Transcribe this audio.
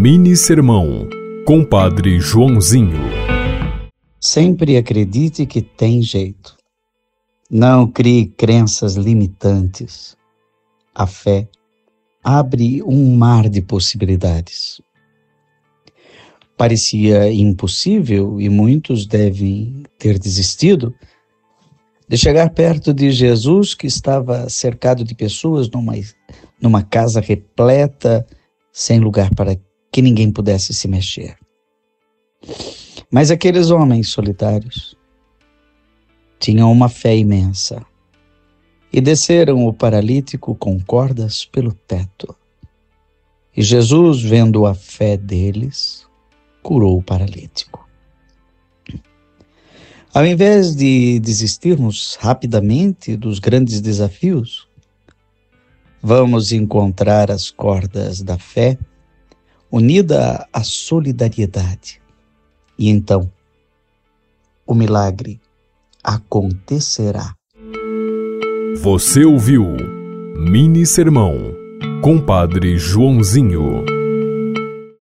Mini Sermão, Compadre Joãozinho. Sempre acredite que tem jeito. Não crie crenças limitantes. A fé abre um mar de possibilidades. Parecia impossível e muitos devem ter desistido de chegar perto de Jesus, que estava cercado de pessoas numa, numa casa repleta, sem lugar para que ninguém pudesse se mexer. Mas aqueles homens solitários tinham uma fé imensa e desceram o paralítico com cordas pelo teto. E Jesus, vendo a fé deles, curou o paralítico. Ao invés de desistirmos rapidamente dos grandes desafios, vamos encontrar as cordas da fé unida à solidariedade. E então, o milagre acontecerá. Você ouviu Mini Sermão, Compadre Joãozinho.